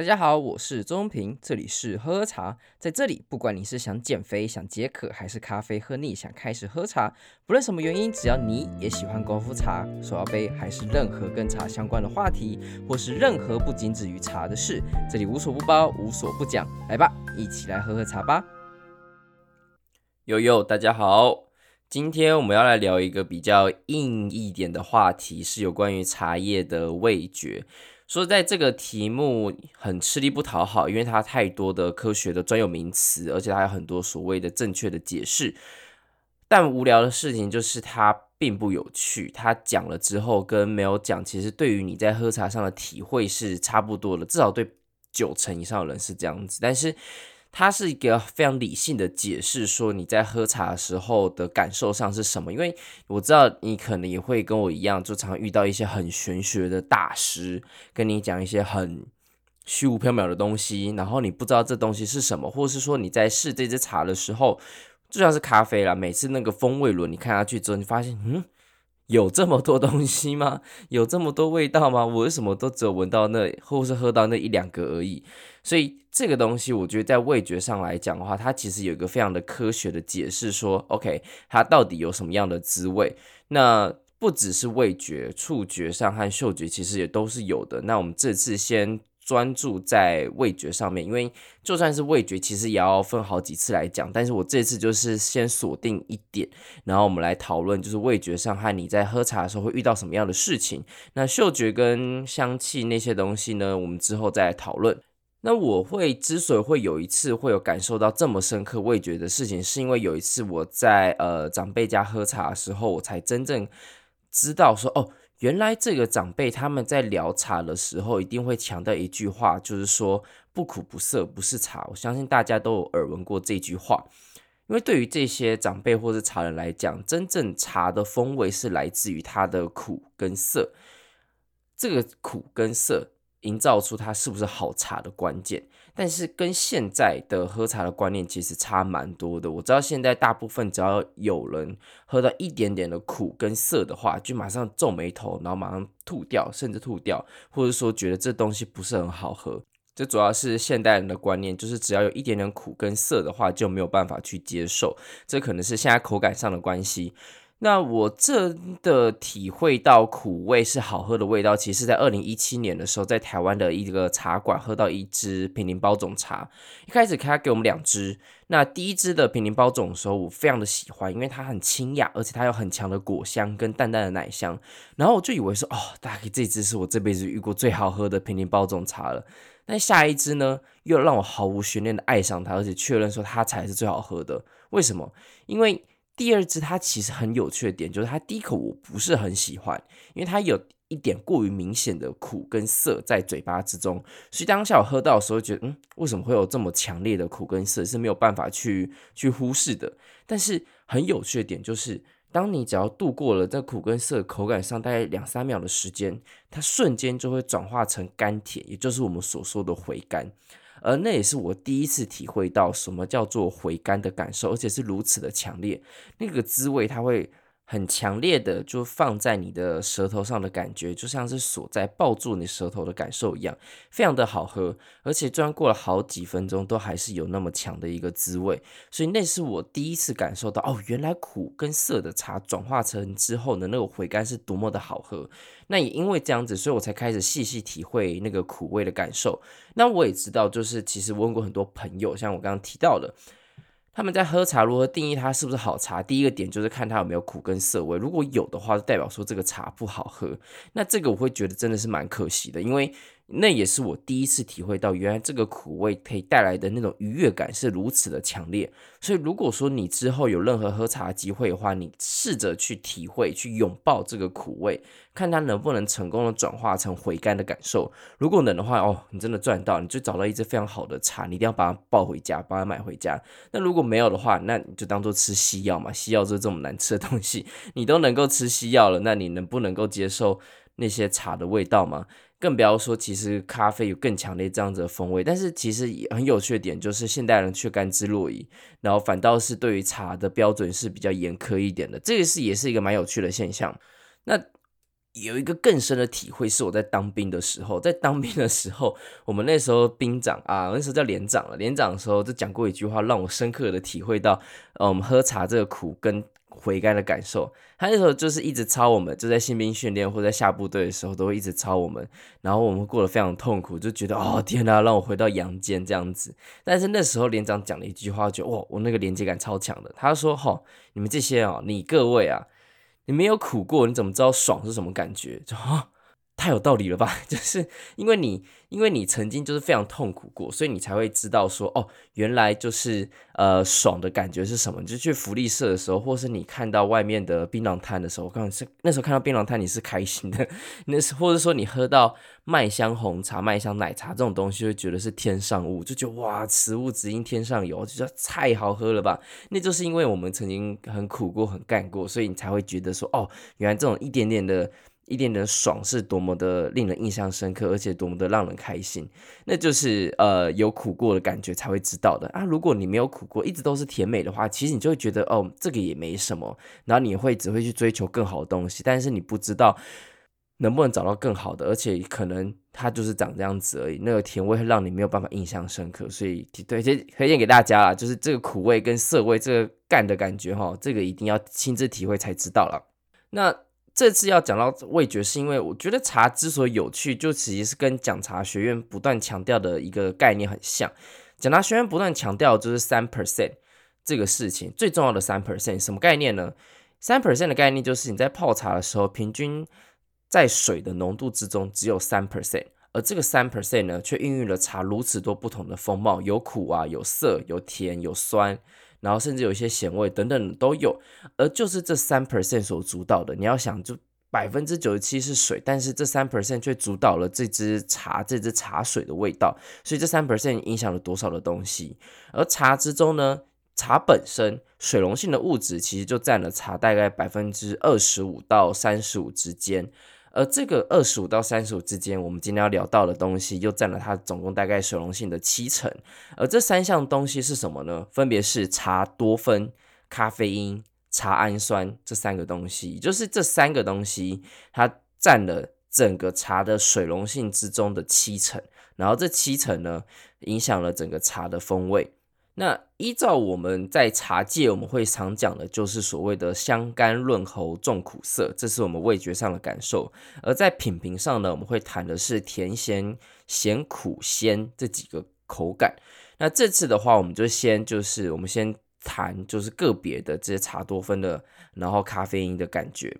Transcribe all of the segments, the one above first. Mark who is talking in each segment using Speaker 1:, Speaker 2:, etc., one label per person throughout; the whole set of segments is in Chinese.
Speaker 1: 大家好，我是周中平，这里是喝茶。在这里，不管你是想减肥、想解渴，还是咖啡喝腻想开始喝茶，不论什么原因，只要你也喜欢功夫茶、手摇杯，还是任何跟茶相关的话题，或是任何不仅止于茶的事，这里无所不包，无所不讲。来吧，一起来喝喝茶吧。悠悠，大家好，今天我们要来聊一个比较硬一点的话题，是有关于茶叶的味觉。说在这个题目很吃力不讨好，因为它太多的科学的专有名词，而且它有很多所谓的正确的解释。但无聊的事情就是它并不有趣，它讲了之后跟没有讲，其实对于你在喝茶上的体会是差不多的，至少对九成以上的人是这样子。但是。它是一个非常理性的解释，说你在喝茶的时候的感受上是什么？因为我知道你可能也会跟我一样，就常遇到一些很玄学的大师，跟你讲一些很虚无缥缈的东西，然后你不知道这东西是什么，或者是说你在试这支茶的时候，就像是咖啡啦，每次那个风味轮你看下去之后，你发现，嗯。有这么多东西吗？有这么多味道吗？我为什么都只有闻到那，或是喝到那一两个而已？所以这个东西，我觉得在味觉上来讲的话，它其实有一个非常的科学的解释，说，OK，它到底有什么样的滋味？那不只是味觉，触觉上和嗅觉其实也都是有的。那我们这次先。专注在味觉上面，因为就算是味觉，其实也要分好几次来讲。但是我这次就是先锁定一点，然后我们来讨论，就是味觉上和你在喝茶的时候会遇到什么样的事情。那嗅觉跟香气那些东西呢，我们之后再来讨论。那我会之所以会有一次会有感受到这么深刻味觉的事情，是因为有一次我在呃长辈家喝茶的时候，我才真正知道说哦。原来这个长辈他们在聊茶的时候，一定会强调一句话，就是说不苦不涩不是茶。我相信大家都有耳闻过这句话，因为对于这些长辈或是茶人来讲，真正茶的风味是来自于它的苦跟涩，这个苦跟涩营造出它是不是好茶的关键。但是跟现在的喝茶的观念其实差蛮多的。我知道现在大部分只要有人喝到一点点的苦跟涩的话，就马上皱眉头，然后马上吐掉，甚至吐掉，或者说觉得这东西不是很好喝。这主要是现代人的观念，就是只要有一点点苦跟涩的话，就没有办法去接受。这可能是现在口感上的关系。那我真的体会到苦味是好喝的味道，其实在二零一七年的时候，在台湾的一个茶馆喝到一支坪林包种茶。一开始他给我们两支，那第一支的坪林包种的时候，我非常的喜欢，因为它很清雅，而且它有很强的果香跟淡淡的奶香。然后我就以为说，哦，大概这支是我这辈子遇过最好喝的坪林包种茶了。但下一支呢，又让我毫无悬念的爱上它，而且确认说它才是最好喝的。为什么？因为第二支它其实很有趣的点，就是它第一口我不是很喜欢，因为它有一点过于明显的苦跟涩在嘴巴之中，所以当下我喝到的时候，觉得嗯，为什么会有这么强烈的苦跟涩是没有办法去去忽视的。但是很有趣的点就是，当你只要度过了这苦跟涩口感上大概两三秒的时间，它瞬间就会转化成甘甜，也就是我们所说的回甘。而那也是我第一次体会到什么叫做回甘的感受，而且是如此的强烈，那个滋味它会。很强烈的，就放在你的舌头上的感觉，就像是锁在抱住你舌头的感受一样，非常的好喝，而且虽然过了好几分钟，都还是有那么强的一个滋味，所以那是我第一次感受到，哦，原来苦跟涩的茶转化成之后的那个回甘是多么的好喝。那也因为这样子，所以我才开始细细体会那个苦味的感受。那我也知道，就是其实问过很多朋友，像我刚刚提到的。他们在喝茶如何定义它是不是好茶？第一个点就是看它有没有苦跟涩味，如果有的话，就代表说这个茶不好喝。那这个我会觉得真的是蛮可惜的，因为。那也是我第一次体会到，原来这个苦味可以带来的那种愉悦感是如此的强烈。所以，如果说你之后有任何喝茶的机会的话，你试着去体会、去拥抱这个苦味，看它能不能成功的转化成回甘的感受。如果能的话，哦，你真的赚到，你就找到一支非常好的茶，你一定要把它抱回家，把它买回家。那如果没有的话，那你就当做吃西药嘛，西药就是这么难吃的东西，你都能够吃西药了，那你能不能够接受那些茶的味道嘛？更不要说，其实咖啡有更强烈这样子的风味，但是其实也很有趣的点就是，现代人却甘之若饴，然后反倒是对于茶的标准是比较严苛一点的，这个是也是一个蛮有趣的现象。那有一个更深的体会是我在当兵的时候，在当兵的时候，我们那时候兵长啊，那时候叫连长了，连长的时候就讲过一句话，让我深刻的体会到，呃，我们喝茶这个苦跟悔改的感受。他那时候就是一直抄我们，就在新兵训练或在下部队的时候，都会一直抄我们，然后我们过得非常痛苦，就觉得哦天哪，让我回到阳间这样子。但是那时候连长讲了一句话，就哇，我那个连接感超强的。他说：“哦，你们这些啊，你各位啊。”你没有苦过，你怎么知道爽是什么感觉？就啊。太有道理了吧？就是因为你，因为你曾经就是非常痛苦过，所以你才会知道说，哦，原来就是呃爽的感觉是什么。你就去福利社的时候，或是你看到外面的槟榔摊的时候，我刚刚是那时候看到槟榔摊你是开心的，那是或者说你喝到麦香红茶、麦香奶茶这种东西，会觉得是天上物，就觉得哇，此物只应天上有，就觉得太好喝了吧？那就是因为我们曾经很苦过、很干过，所以你才会觉得说，哦，原来这种一点点的。一点点的爽是多么的令人印象深刻，而且多么的让人开心，那就是呃有苦过的感觉才会知道的啊。如果你没有苦过，一直都是甜美的话，其实你就会觉得哦，这个也没什么，然后你会只会去追求更好的东西，但是你不知道能不能找到更好的，而且可能它就是长这样子而已。那个甜味会让你没有办法印象深刻，所以对，这推荐给大家啦，就是这个苦味跟涩味这个干的感觉哈，这个一定要亲自体会才知道了。那。这次要讲到味觉，是因为我觉得茶之所以有趣，就其实是跟讲茶学院不断强调的一个概念很像。讲茶学院不断强调就是三 percent 这个事情，最重要的三 percent 什么概念呢？三 percent 的概念就是你在泡茶的时候，平均在水的浓度之中只有三 percent，而这个三 percent 呢，却孕育了茶如此多不同的风貌，有苦啊，有涩，有甜，有酸。然后甚至有一些咸味等等都有，而就是这三 percent 所主导的。你要想，就百分之九十七是水，但是这三 percent 却主导了这支茶、这支茶水的味道。所以这三 percent 影响了多少的东西？而茶之中呢，茶本身水溶性的物质其实就占了茶大概百分之二十五到三十五之间。而这个二十五到三十五之间，我们今天要聊到的东西，又占了它总共大概水溶性的七成。而这三项东西是什么呢？分别是茶多酚、咖啡因、茶氨酸这三个东西，也就是这三个东西，它占了整个茶的水溶性之中的七成。然后这七成呢，影响了整个茶的风味。那依照我们在茶界，我们会常讲的就是所谓的香甘润喉重苦涩，这是我们味觉上的感受。而在品评上呢，我们会谈的是甜咸咸苦鲜这几个口感。那这次的话，我们就先就是我们先谈就是个别的这些茶多酚的，然后咖啡因的感觉。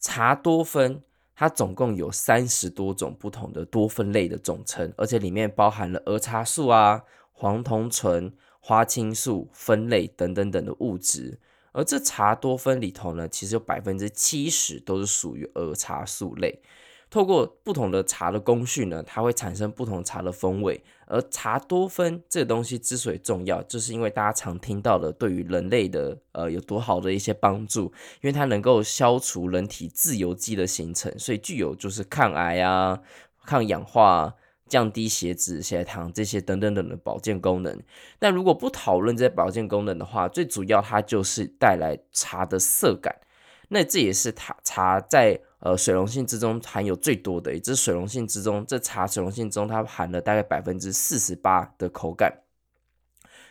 Speaker 1: 茶多酚它总共有三十多种不同的多酚类的总称，而且里面包含了儿茶素啊、黄酮醇。花青素、酚类等等等的物质，而这茶多酚里头呢，其实有百分之七十都是属于儿茶素类。透过不同的茶的工序呢，它会产生不同茶的风味。而茶多酚这个东西之所以重要，就是因为大家常听到的对于人类的呃有多好的一些帮助，因为它能够消除人体自由基的形成，所以具有就是抗癌啊、抗氧化。降低血脂、血糖这些等等等的保健功能。那如果不讨论这些保健功能的话，最主要它就是带来茶的涩感。那这也是它茶在呃水溶性之中含有最多的，也就是水溶性之中，这茶水溶性中它含了大概百分之四十八的口感。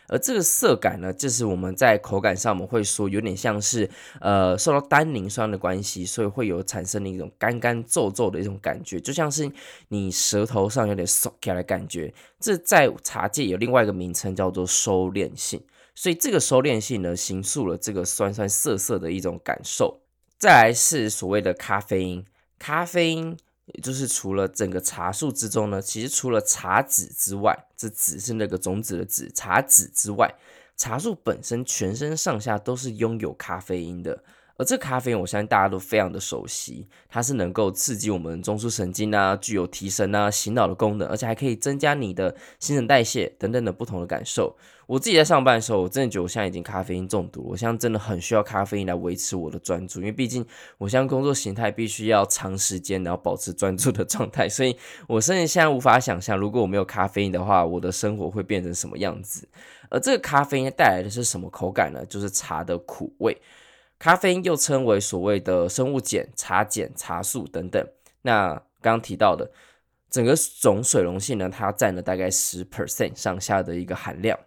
Speaker 1: 而这个涩感呢，就是我们在口感上我们会说有点像是，呃，受到单宁酸的关系，所以会有产生的一种干干皱皱的一种感觉，就像是你舌头上有点涩起来的感觉。这在茶界有另外一个名称叫做收敛性，所以这个收敛性呢，形塑了这个酸酸涩涩的一种感受。再来是所谓的咖啡因，咖啡因。也就是除了整个茶树之中呢，其实除了茶籽之外，这籽是那个种子的籽，茶籽之外，茶树本身全身上下都是拥有咖啡因的。而这咖啡因，我相信大家都非常的熟悉，它是能够刺激我们中枢神经啊，具有提神啊、醒脑的功能，而且还可以增加你的新陈代谢等等的不同的感受。我自己在上班的时候，我真的觉得我现在已经咖啡因中毒了，我现在真的很需要咖啡因来维持我的专注，因为毕竟我现在工作形态必须要长时间然后保持专注的状态，所以我甚至现在无法想象，如果我没有咖啡因的话，我的生活会变成什么样子。而这个咖啡因带来的是什么口感呢？就是茶的苦味。咖啡因又称为所谓的生物碱、茶碱、茶素等等。那刚刚提到的整个总水溶性呢，它占了大概十 percent 上下的一个含量。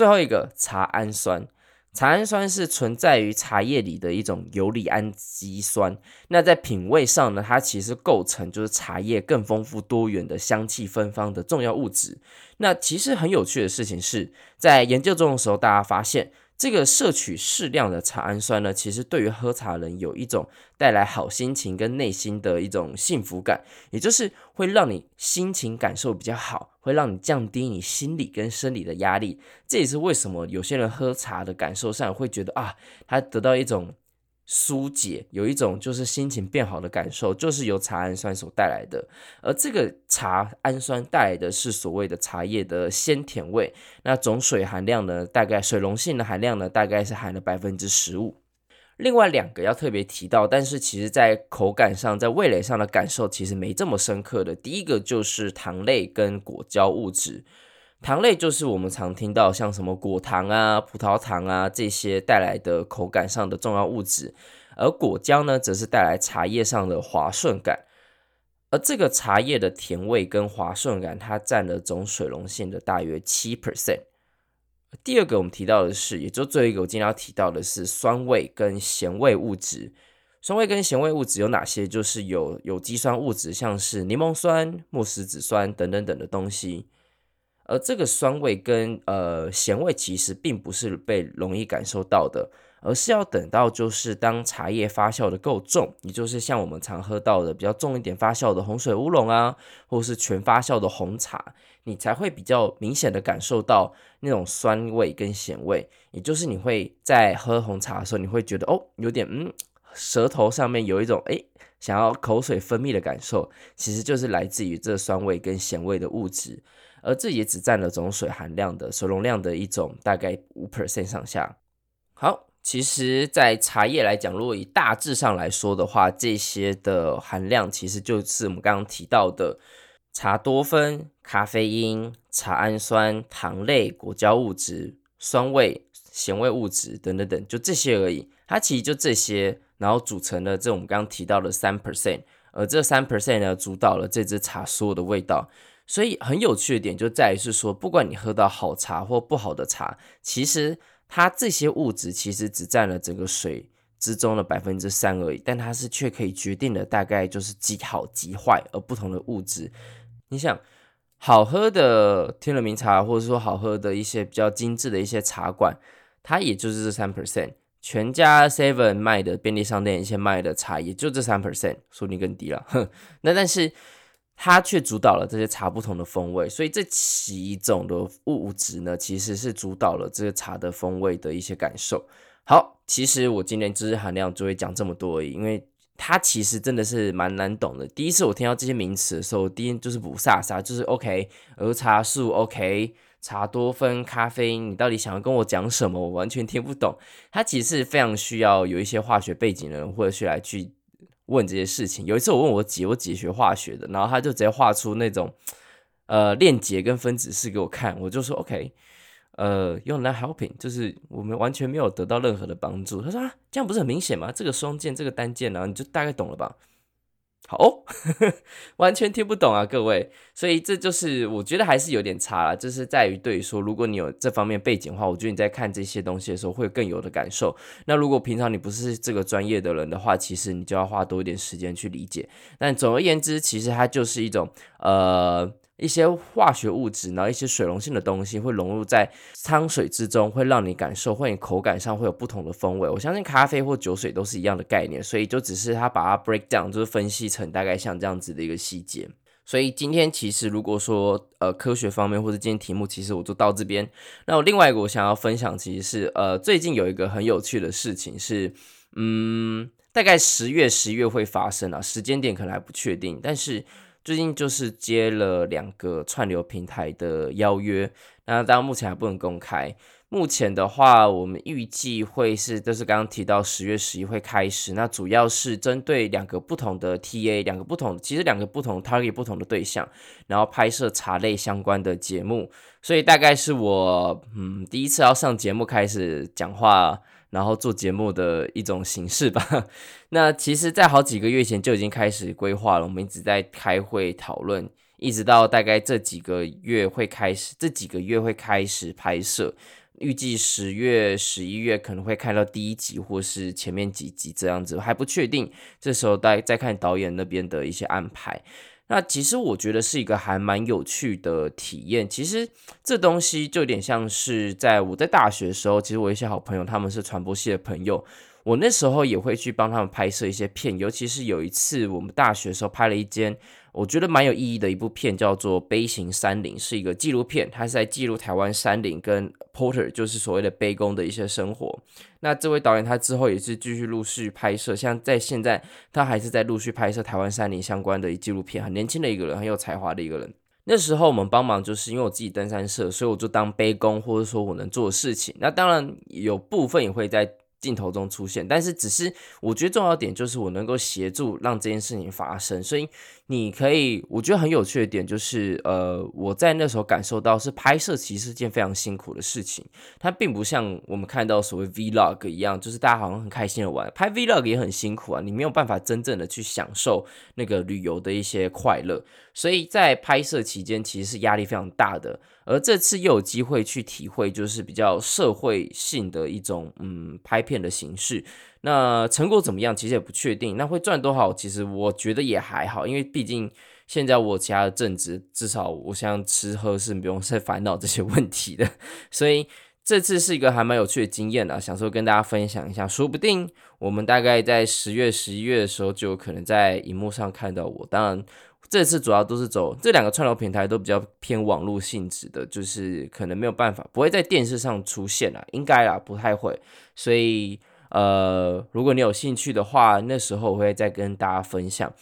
Speaker 1: 最后一个茶氨酸。茶氨酸是存在于茶叶里的一种游离氨基酸。那在品味上呢，它其实构成就是茶叶更丰富多元的香气芬芳的重要物质。那其实很有趣的事情是，在研究中的时候，大家发现。这个摄取适量的茶氨酸呢，其实对于喝茶人有一种带来好心情跟内心的一种幸福感，也就是会让你心情感受比较好，会让你降低你心理跟生理的压力。这也是为什么有些人喝茶的感受上会觉得啊，他得到一种。疏解，有一种就是心情变好的感受，就是由茶氨酸所带来的。而这个茶氨酸带来的是所谓的茶叶的鲜甜味。那总水含量呢，大概水溶性的含量呢，大概是含了百分之十五。另外两个要特别提到，但是其实在口感上，在味蕾上的感受其实没这么深刻的。第一个就是糖类跟果胶物质。糖类就是我们常听到像什么果糖啊、葡萄糖啊这些带来的口感上的重要物质，而果胶呢，则是带来茶叶上的滑顺感。而这个茶叶的甜味跟滑顺感，它占了总水溶性的大约七 percent。第二个我们提到的是，也就最后一个我今天要提到的是酸味跟咸味物质。酸味跟咸味物质有哪些？就是有有机酸物质，像是柠檬酸、木石子酸等等等的东西。而这个酸味跟呃咸味其实并不是被容易感受到的，而是要等到就是当茶叶发酵的够重，也就是像我们常喝到的比较重一点发酵的红水乌龙啊，或是全发酵的红茶，你才会比较明显的感受到那种酸味跟咸味。也就是你会在喝红茶的时候，你会觉得哦，有点嗯，舌头上面有一种诶想要口水分泌的感受，其实就是来自于这酸味跟咸味的物质。而这也只占了总水含量的水容量的一种大概五 percent 上下。好，其实，在茶叶来讲，如果以大致上来说的话，这些的含量其实就是我们刚刚提到的茶多酚、咖啡因、茶氨酸、糖类、果胶物质、酸味、咸味物质等等等，就这些而已。它其实就这些，然后组成了这我们刚刚提到的三 percent，而这三 percent 呢，主导了这支茶所有的味道。所以很有趣的点就在于是说，不管你喝到好茶或不好的茶，其实它这些物质其实只占了整个水之中的百分之三而已，但它是却可以决定的大概就是极好极坏而不同的物质。你想，好喝的天仁茗茶，或者说好喝的一些比较精致的一些茶馆，它也就是这三 percent。全家 Seven 卖的便利商店一些卖的茶，也就这三 percent，说不定更低了。哼，那但是。它却主导了这些茶不同的风味，所以这几种的物质呢，其实是主导了这个茶的风味的一些感受。好，其实我今天知识含量就会讲这么多而已，因为它其实真的是蛮难懂的。第一次我听到这些名词的时候，第一就是不飒飒，就是 OK，儿茶素 OK，茶多酚、咖啡因，你到底想要跟我讲什么？我完全听不懂。它其实是非常需要有一些化学背景的人，或者是来去。问这些事情，有一次我问我姐，我姐学化学的，然后她就直接画出那种呃链接跟分子式给我看，我就说 OK，呃，you're not helping，就是我们完全没有得到任何的帮助。她说啊，这样不是很明显吗？这个双键，这个单键，然后你就大概懂了吧？好哦，完全听不懂啊，各位，所以这就是我觉得还是有点差了，就是在于对于说，如果你有这方面背景的话，我觉得你在看这些东西的时候会更有的感受。那如果平常你不是这个专业的人的话，其实你就要花多一点时间去理解。但总而言之，其实它就是一种呃。一些化学物质，然后一些水溶性的东西会融入在汤水之中，会让你感受，会你口感上会有不同的风味。我相信咖啡或酒水都是一样的概念，所以就只是它把它 break down，就是分析成大概像这样子的一个细节。所以今天其实如果说呃科学方面或者今天题目，其实我就到这边。那我另外一个我想要分享，其实是呃最近有一个很有趣的事情是，嗯，大概十月十一月会发生啊，时间点可能还不确定，但是。最近就是接了两个串流平台的邀约，那当然目前还不能公开。目前的话，我们预计会是，就是刚刚提到十月十一会开始，那主要是针对两个不同的 TA，两个不同，其实两个不同 target 不同的对象，然后拍摄茶类相关的节目。所以大概是我嗯第一次要上节目开始讲话。然后做节目的一种形式吧。那其实，在好几个月前就已经开始规划了，我们一直在开会讨论，一直到大概这几个月会开始，这几个月会开始拍摄，预计十月、十一月可能会看到第一集，或是前面几集这样子，还不确定。这时候再再看导演那边的一些安排。那其实我觉得是一个还蛮有趣的体验。其实这东西就有点像是在我在大学的时候，其实我一些好朋友他们是传播系的朋友，我那时候也会去帮他们拍摄一些片。尤其是有一次我们大学的时候拍了一间。我觉得蛮有意义的一部片，叫做《悲行山林》，是一个纪录片，它是在记录台湾山林跟 Porter，就是所谓的悲工的一些生活。那这位导演他之后也是继续陆续拍摄，像在现在他还是在陆续拍摄台湾山林相关的纪录片，很年轻的一个人，很有才华的一个人。那时候我们帮忙，就是因为我自己登山社，所以我就当背工，或者说我能做的事情。那当然有部分也会在。镜头中出现，但是只是我觉得重要点就是我能够协助让这件事情发生，所以你可以，我觉得很有趣的点就是，呃，我在那时候感受到是拍摄其实是件非常辛苦的事情，它并不像我们看到所谓 Vlog 一样，就是大家好像很开心的玩，拍 Vlog 也很辛苦啊，你没有办法真正的去享受那个旅游的一些快乐，所以在拍摄期间其实是压力非常大的。而这次又有机会去体会，就是比较社会性的一种嗯拍片的形式。那成果怎么样，其实也不确定。那会赚多少，其实我觉得也还好，因为毕竟现在我其他的正职，至少我像吃喝是不用再烦恼这些问题的。所以这次是一个还蛮有趣的经验啊，想说跟大家分享一下。说不定我们大概在十月、十一月的时候，就有可能在荧幕上看到我。当然。这次主要都是走这两个串流平台都比较偏网络性质的，就是可能没有办法不会在电视上出现啦，应该啦，不太会。所以呃，如果你有兴趣的话，那时候我会再跟大家分享。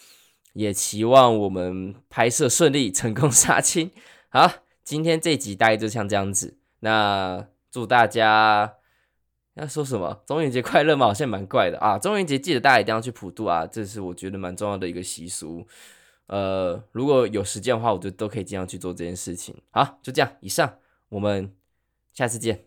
Speaker 1: 也期望我们拍摄顺利，成功杀青。好，今天这集大概就像这样子。那祝大家要说什么？中元节快乐吗？好像蛮怪的啊。中元节记得大家一定要去普渡啊，这是我觉得蛮重要的一个习俗。呃，如果有时间的话，我就都可以尽量去做这件事情。好，就这样，以上，我们下次见。